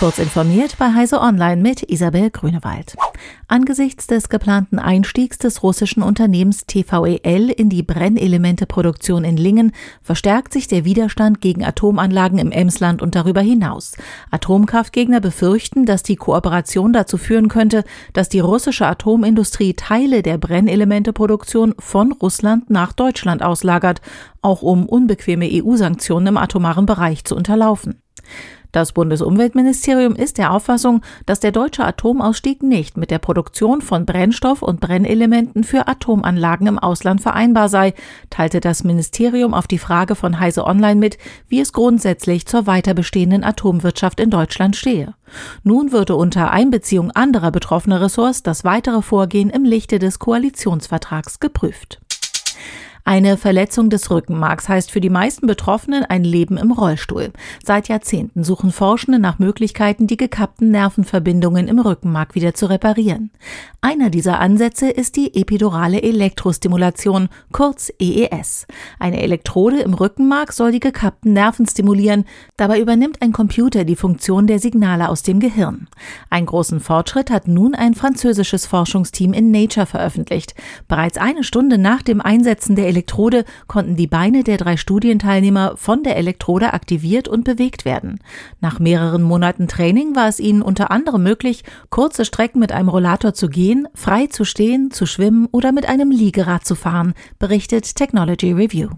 Kurz informiert bei Heise Online mit Isabel Grünewald. Angesichts des geplanten Einstiegs des russischen Unternehmens TVEL in die Brennelementeproduktion in Lingen verstärkt sich der Widerstand gegen Atomanlagen im Emsland und darüber hinaus. Atomkraftgegner befürchten, dass die Kooperation dazu führen könnte, dass die russische Atomindustrie Teile der Brennelementeproduktion von Russland nach Deutschland auslagert, auch um unbequeme EU-Sanktionen im atomaren Bereich zu unterlaufen. Das Bundesumweltministerium ist der Auffassung, dass der deutsche Atomausstieg nicht mit der Produktion von Brennstoff und Brennelementen für Atomanlagen im Ausland vereinbar sei, teilte das Ministerium auf die Frage von Heise Online mit, wie es grundsätzlich zur weiter bestehenden Atomwirtschaft in Deutschland stehe. Nun würde unter Einbeziehung anderer betroffener Ressorts das weitere Vorgehen im Lichte des Koalitionsvertrags geprüft. Eine Verletzung des Rückenmarks heißt für die meisten Betroffenen ein Leben im Rollstuhl. Seit Jahrzehnten suchen Forschende nach Möglichkeiten, die gekappten Nervenverbindungen im Rückenmark wieder zu reparieren. Einer dieser Ansätze ist die epidurale Elektrostimulation, kurz EES. Eine Elektrode im Rückenmark soll die gekappten Nerven stimulieren. Dabei übernimmt ein Computer die Funktion der Signale aus dem Gehirn. Einen großen Fortschritt hat nun ein französisches Forschungsteam in Nature veröffentlicht. Bereits eine Stunde nach dem Einsetzen der Elektrode konnten die Beine der drei Studienteilnehmer von der Elektrode aktiviert und bewegt werden. Nach mehreren Monaten Training war es ihnen unter anderem möglich, kurze Strecken mit einem Rollator zu gehen, frei zu stehen, zu schwimmen oder mit einem Liegerad zu fahren, berichtet Technology Review.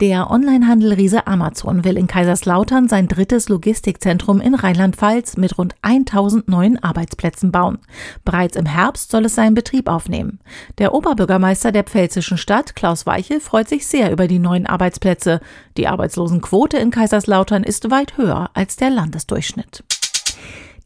Der Onlinehandel-Riese Amazon will in Kaiserslautern sein drittes Logistikzentrum in Rheinland-Pfalz mit rund 1000 neuen Arbeitsplätzen bauen. Bereits im Herbst soll es seinen Betrieb aufnehmen. Der Oberbürgermeister der pfälzischen Stadt, Klaus Weichel, freut sich sehr über die neuen Arbeitsplätze. Die Arbeitslosenquote in Kaiserslautern ist weit höher als der Landesdurchschnitt.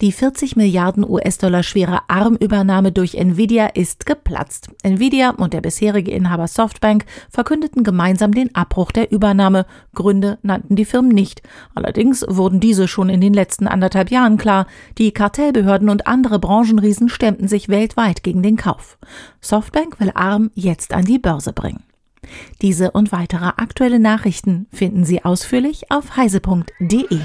Die 40 Milliarden US-Dollar schwere Armübernahme durch Nvidia ist geplatzt. Nvidia und der bisherige Inhaber Softbank verkündeten gemeinsam den Abbruch der Übernahme. Gründe nannten die Firmen nicht. Allerdings wurden diese schon in den letzten anderthalb Jahren klar. Die Kartellbehörden und andere Branchenriesen stemmten sich weltweit gegen den Kauf. Softbank will Arm jetzt an die Börse bringen. Diese und weitere aktuelle Nachrichten finden Sie ausführlich auf heise.de.